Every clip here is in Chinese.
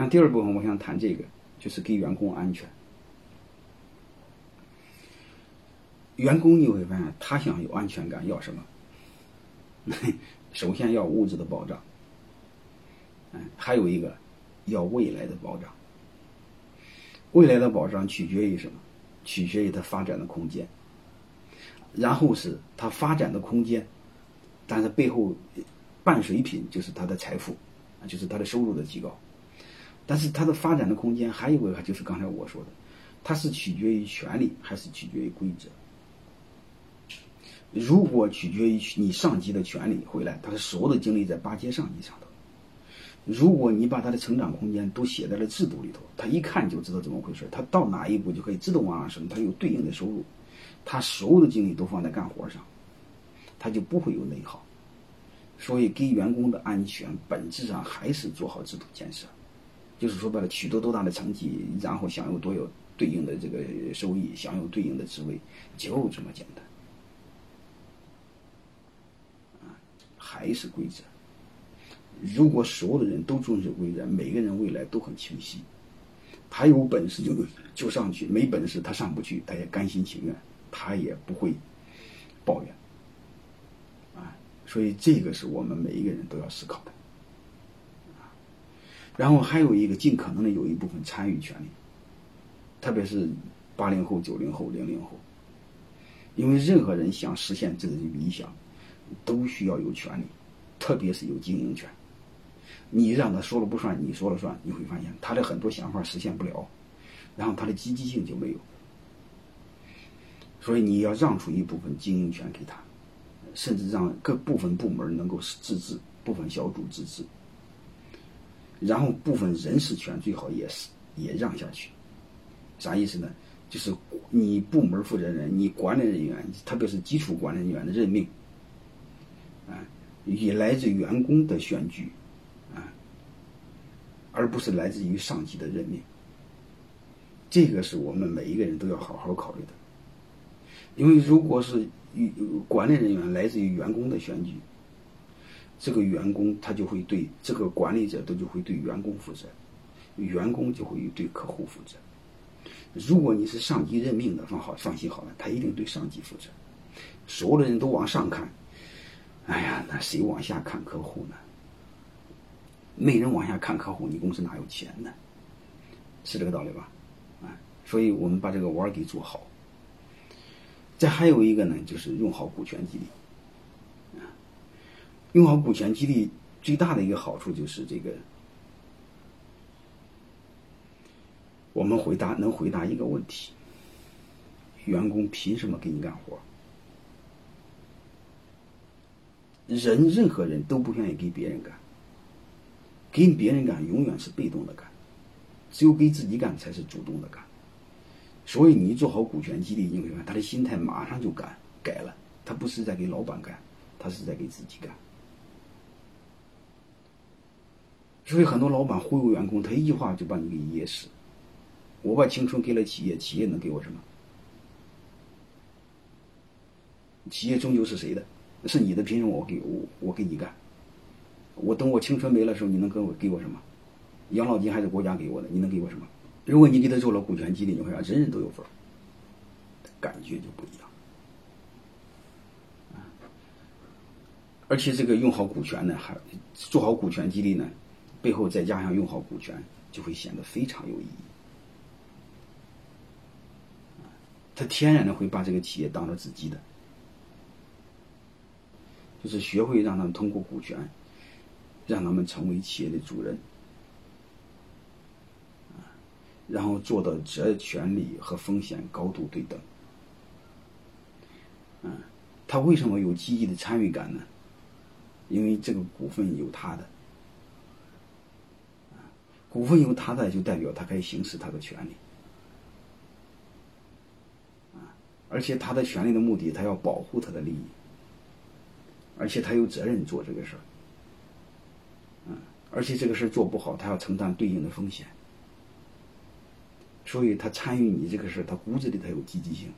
那第二部分我想谈这个，就是给员工安全。员工你会发现，他想有安全感，要什么？首先要物质的保障，嗯，还有一个要未来的保障。未来的保障取决于什么？取决于他发展的空间。然后是他发展的空间，但是背后伴随品就是他的财富，就是他的收入的提高。但是它的发展的空间还有一个，就是刚才我说的，它是取决于权力还是取决于规则？如果取决于你上级的权利回来，他的所有的精力在巴结上级上头。如果你把他的成长空间都写在了制度里头，他一看就知道怎么回事，他到哪一步就可以自动往上升，他有对应的收入，他所有的精力都放在干活上，他就不会有内耗。所以，给员工的安全本质上还是做好制度建设，就是说白了，取得多大的成绩，然后享有多有对应的这个收益，享有对应的职位，就这么简单。啊还是规则。如果所有的人都遵守规则，每个人未来都很清晰。他有本事就就上去，没本事他上不去，他也甘心情愿，他也不会抱怨。啊，所以这个是我们每一个人都要思考的。然后还有一个，尽可能的有一部分参与权利，特别是八零后、九零后、零零后，因为任何人想实现自己的理想。都需要有权利，特别是有经营权。你让他说了不算，你说了算，你会发现他的很多想法实现不了，然后他的积极性就没有。所以你要让出一部分经营权给他，甚至让各部分部门能够自治，部分小组自治，然后部分人事权最好也是也让下去。啥意思呢？就是你部门负责人、你管理人员，特别是基础管理人员的任命。啊以来自员工的选举，啊，而不是来自于上级的任命。这个是我们每一个人都要好好考虑的。因为如果是与管理人员来自于员工的选举，这个员工他就会对这个管理者他就会对员工负责，员工就会对客户负责。如果你是上级任命的，放好放心好了，他一定对上级负责。所有的人都往上看。哎呀，那谁往下看客户呢？没人往下看客户，你公司哪有钱呢？是这个道理吧？啊，所以我们把这个弯儿给做好。再还有一个呢，就是用好股权激励。用好股权激励最大的一个好处就是这个，我们回答能回答一个问题：员工凭什么给你干活？人任何人都不愿意给别人干，给别人干永远是被动的干，只有给自己干才是主动的干。所以你做好股权激励，你会发现他的心态马上就改改了，他不是在给老板干，他是在给自己干。所以很多老板忽悠员工，他一句话就把你给噎死。我把青春给了企业，企业能给我什么？企业终究是谁的？是你的，凭什么我给我我给你干？我等我青春没了时候，你能给我给我什么？养老金还是国家给我的，你能给我什么？如果你给他做了股权激励，你会发现人人都有份儿，感觉就不一样。而且这个用好股权呢，还做好股权激励呢，背后再加上用好股权，就会显得非常有意义。他天然的会把这个企业当做自己的。就是学会让他们通过股权，让他们成为企业的主人，然后做到责权利和风险高度对等。嗯，他为什么有积极的参与感呢？因为这个股份有他的，股份有他的，就代表他可以行使他的权利，而且他的权利的目的，他要保护他的利益。而且他有责任做这个事儿，嗯，而且这个事儿做不好，他要承担对应的风险，所以他参与你这个事儿，他骨子里他有积极性，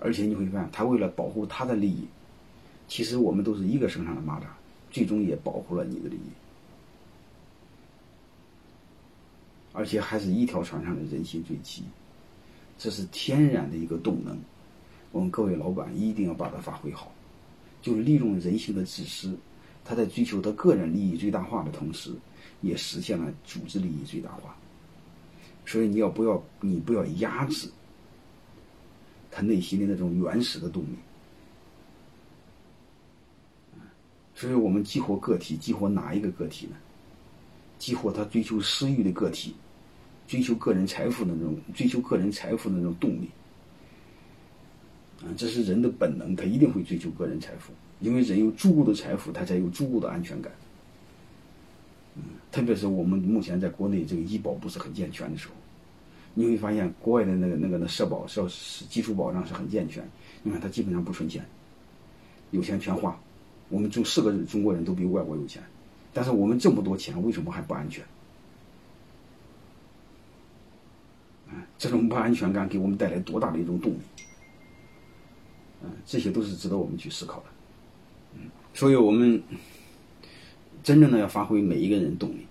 而且你会发现，他为了保护他的利益，其实我们都是一个绳上的蚂蚱，最终也保护了你的利益。而且还是一条船上的人心最齐，这是天然的一个动能。我们各位老板一定要把它发挥好，就利用人性的自私，他在追求他个人利益最大化的同时，也实现了组织利益最大化。所以你要不要你不要压制他内心的那种原始的动力？所以我们激活个体，激活哪一个个体呢？激活他追求私欲的个体，追求个人财富的那种追求个人财富的那种动力。啊，这是人的本能，他一定会追求个人财富，因为人有足够的财富，他才有足够的安全感。嗯，特别是我们目前在国内这个医保不是很健全的时候，你会发现国外的那个那个的社保社基础保障是很健全，你看他基本上不存钱，有钱全花。我们中四个中国人都比外国有钱，但是我们这么多钱，为什么还不安全？啊，这种不安全感给我们带来多大的一种动力？嗯，这些都是值得我们去思考的。嗯，所以我们真正的要发挥每一个人动力，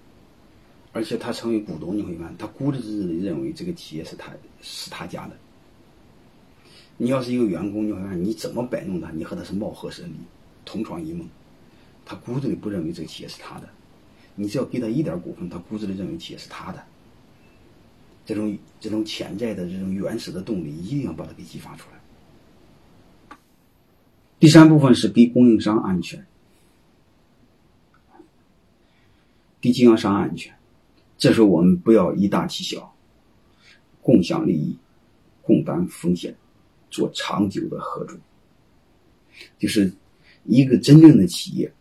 而且他成为股东，你会发现他固执的认为这个企业是他是他家的。你要是一个员工，你会发现你怎么摆弄他，你和他是貌合神离。同床异梦，他骨子里不认为这个企业是他的。你只要给他一点股份，他骨子里认为企业是他的。这种这种潜在的这种原始的动力，一定要把它给激发出来。第三部分是给供应商安全，给经销商安全。这时候我们不要以大欺小，共享利益，共担风险，做长久的合作，就是。一个真正的企业，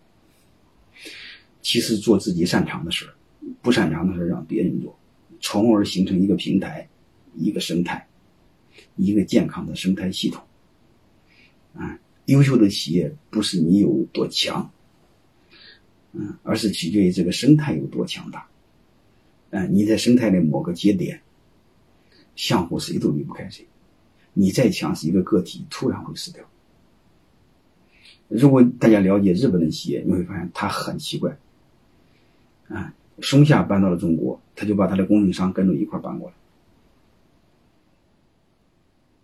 其实做自己擅长的事，不擅长的事让别人做，从而形成一个平台，一个生态，一个健康的生态系统。啊，优秀的企业不是你有多强，嗯，而是取决于这个生态有多强大。嗯，你在生态的某个节点，相互谁都离不开谁，你再强是一个个体，突然会死掉。如果大家了解日本的企业，你会发现它很奇怪。啊，松下搬到了中国，他就把他的供应商跟着一块搬过来。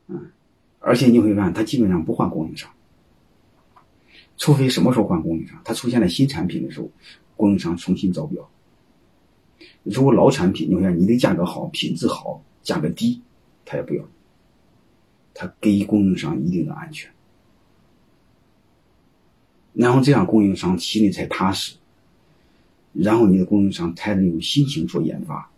嗯，而且你会发现他基本上不换供应商，除非什么时候换供应商，他出现了新产品的时候，供应商重新招标。如果老产品，你会发现你的价格好、品质好、价格低，他也不要，他给供应商一定的安全。然后这样供应商心里才踏实，然后你的供应商才能有心情做研发。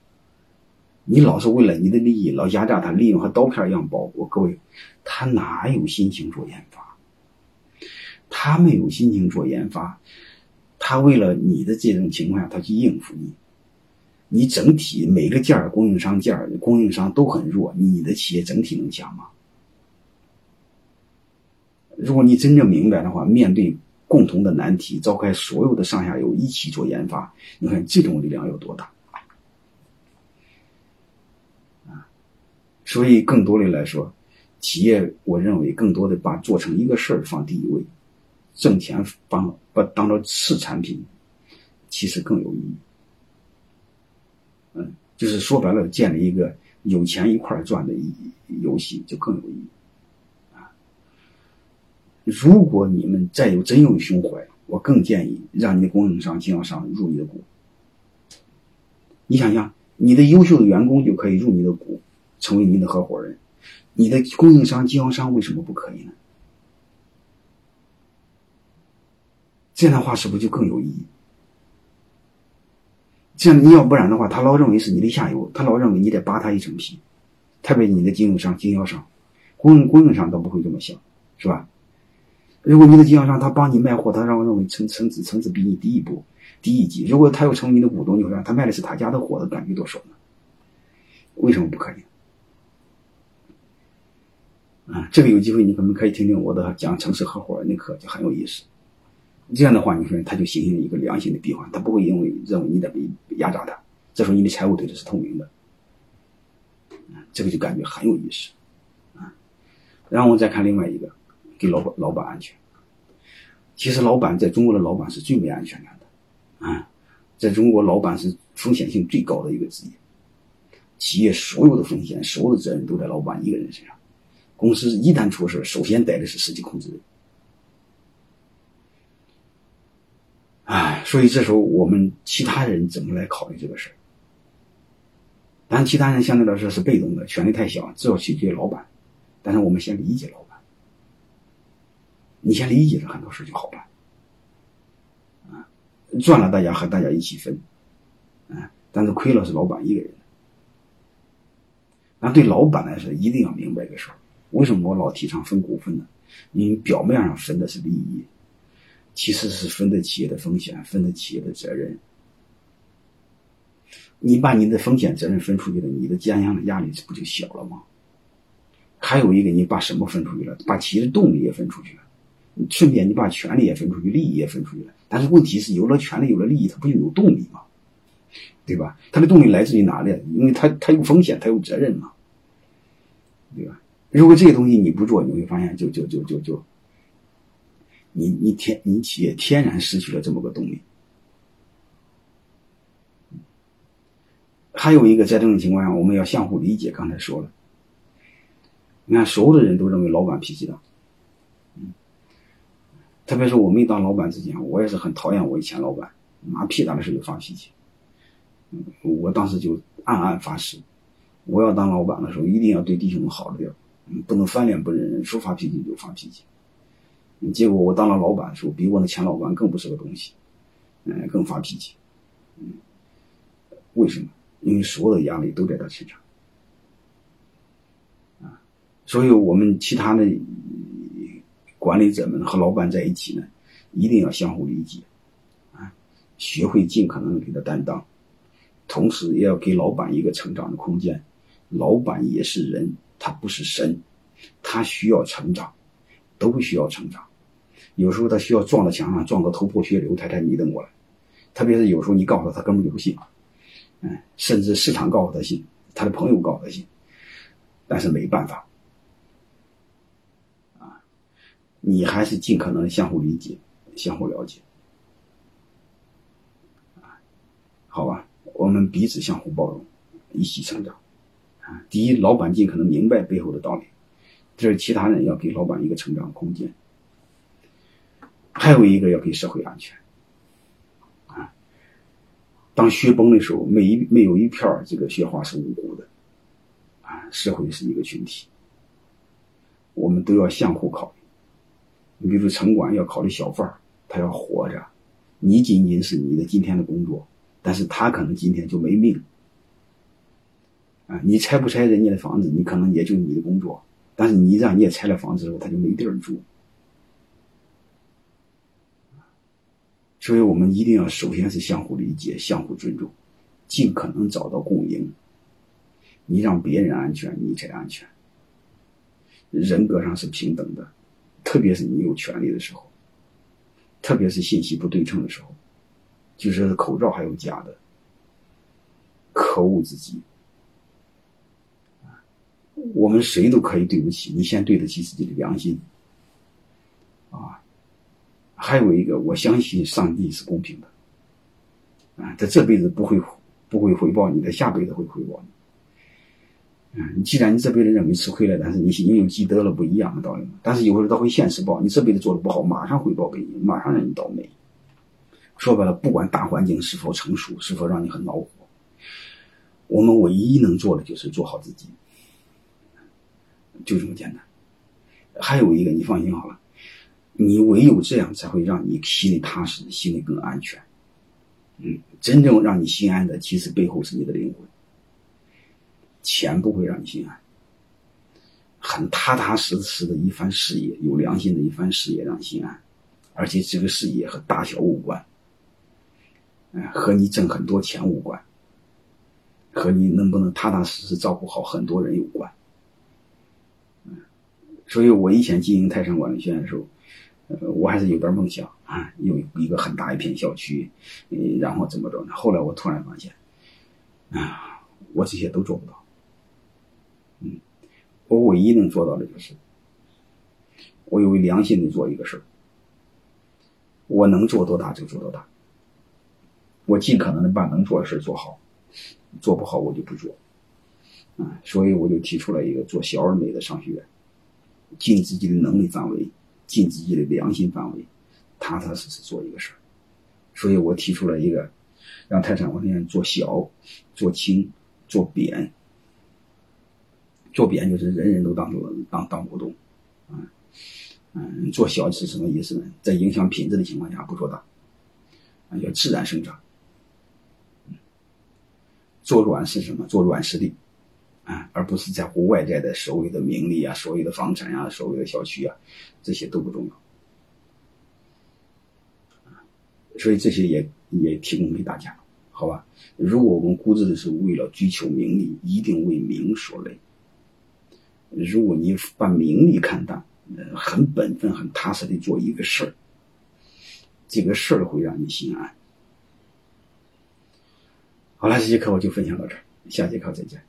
你老是为了你的利益老压榨他，利用和刀片一样薄。我各位，他哪有心情做研发？他没有心情做研发，他为了你的这种情况下，他去应付你。你整体每个件儿供应商件儿供应商都很弱，你的企业整体能强吗？如果你真正明白的话，面对。共同的难题，召开所有的上下游一起做研发，你看这种力量有多大啊！所以更多的来说，企业我认为更多的把做成一个事儿放第一位，挣钱帮把当做次产品，其实更有意义。嗯，就是说白了，建立一个有钱一块赚的游戏就更有意义。如果你们再有真有胸怀，我更建议让你的供应商、经销商入你的股。你想想，你的优秀的员工就可以入你的股，成为你的合伙人。你的供应商、经销商为什么不可以呢？这样的话是不是就更有意义？这样你要不然的话，他老认为是你的下游，他老认为你得扒他一层皮。特别你的经销商、经销商、供应供应商都不会这么想，是吧？如果你的经销商他帮你卖货，他让我认为层层次层次比你低一步、低一级。如果他要成为你的股东，你会让他卖的是他家的货，他感觉多爽呢？为什么不可以？啊，这个有机会你可能可以听听我的讲城市合伙人的课，就很有意思。这样的话，你说他就形成了一个良性的闭环，他不会因为认为你在被压榨他，这时候你的财务对他是透明的。这个就感觉很有意思啊。然后我再看另外一个。给老板老板安全，其实老板在中国的老板是最没安全感的，啊，在中国老板是风险性最高的一个职业，企业所有的风险、所有的责任都在老板一个人身上。公司一旦出事，首先带的是实际控制人。哎，所以这时候我们其他人怎么来考虑这个事儿？当然，其他人相对来说是被动的，权力太小，只要取决于老板。但是我们先理解老板，你先理解了很多事就好办。啊，赚了大家和大家一起分，啊，但是亏了是老板一个人。那对老板来说，一定要明白一个事儿：为什么我老提倡分股份呢？因为表面上分的是利益，其实是分的企业的风险，分的企业的责任。你把你的风险责任分出去了，你的肩上的压力不就小了吗？还有一个，你把什么分出去了？把企业的动力也分出去了，顺便你把权利也分出去，利益也分出去了。但是问题是，有了权利，有了利益，它不就有动力吗？对吧？它的动力来自于哪里？因为它它有风险，它有责任嘛，对吧？如果这些东西你不做，你会发现，就就就就就，你你天你企业天然失去了这么个动力。还有一个，在这种情况下，我们要相互理解。刚才说了，你看，所有的人都认为老板脾气大，特别是我没当老板之前，我也是很讨厌我以前老板，拿屁大的事就发脾气。我当时就暗暗发誓，我要当老板的时候，一定要对弟兄们好着点，不能翻脸不认人，说发脾气就发脾气。结果我当了老板的时候，比我那前老板更不是个东西，嗯，更发脾气，嗯，为什么？因为所有的压力都在他身上，啊，所以我们其他的管理者们和老板在一起呢，一定要相互理解，啊，学会尽可能给他担当，同时也要给老板一个成长的空间。老板也是人，他不是神，他需要成长，都需要成长。有时候他需要撞到墙上，撞个头破血流，他才迷瞪过来。特别是有时候你告诉他，他根本就不信。嗯，甚至市场告诉他信，他的朋友告诉他信，但是没办法，啊，你还是尽可能相互理解、相互了解，啊，好吧，我们彼此相互包容，一起成长，啊，第一，老板尽可能明白背后的道理，这是其他人要给老板一个成长空间，还有一个要给社会安全。啊当雪崩的时候，没一没有一片这个雪花是无辜的，啊，社会是一个群体，我们都要相互考。你比如说城管要考虑小贩他要活着，你仅仅是你的今天的工作，但是他可能今天就没命。啊，你拆不拆人家的房子，你可能也就你的工作，但是你让你也拆了房子之后，他就没地儿住。所以我们一定要首先是相互理解、相互尊重，尽可能找到共赢。你让别人安全，你才安全。人格上是平等的，特别是你有权利的时候，特别是信息不对称的时候，就是口罩还有假的，可恶至极。我们谁都可以对不起，你先对得起自己的良心，啊。还有一个，我相信上帝是公平的，啊，他这辈子不会不会回报你，他下辈子会回报你。嗯，既然你这辈子认为吃亏了，但是你心里有积德了，不一样的道理。但是有时候他会现实报，你这辈子做的不好，马上回报给你，马上让你倒霉。说白了，不管大环境是否成熟，是否让你很恼火，我们唯一能做的就是做好自己，就这么简单。还有一个，你放心好了。你唯有这样，才会让你心里踏实，心里更安全。嗯，真正让你心安的，其实背后是你的灵魂。钱不会让你心安，很踏踏实实的一番事业，有良心的一番事业让你心安，而且这个事业和大小无关，嗯，和你挣很多钱无关，和你能不能踏踏实实照顾好很多人有关。嗯，所以我以前经营泰山管理学院的时候。呃，我还是有点梦想啊，有一个很大一片校区，嗯，然后怎么着呢？后来我突然发现，啊，我这些都做不到。嗯，我唯一能做到的就是，我有良心的做一个事儿，我能做多大就做多大，我尽可能的把能做的事做好，做不好我就不做。啊，所以我就提出了一个做小而美的商学院，尽自己的能力范围，尽自己的良心范围，踏踏实实做一个事儿。所以我提出了一个，让泰山文学院做小、做轻、做扁。做扁就是人人都当做当当股东，啊，嗯，做小是什么意思呢？在影响品质的情况下不做大，啊，要自然生长。做软是什么？做软实力。啊，而不是在乎外在的所谓的名利啊，所谓的房产呀，所谓的小区啊，这些都不重要。所以这些也也提供给大家，好吧？如果我们估值的是为了追求名利，一定为名所累。如果你把名利看淡，呃很本分、很踏实的做一个事儿，这个事儿会让你心安。好了，这节课我就分享到这儿，下节课再见。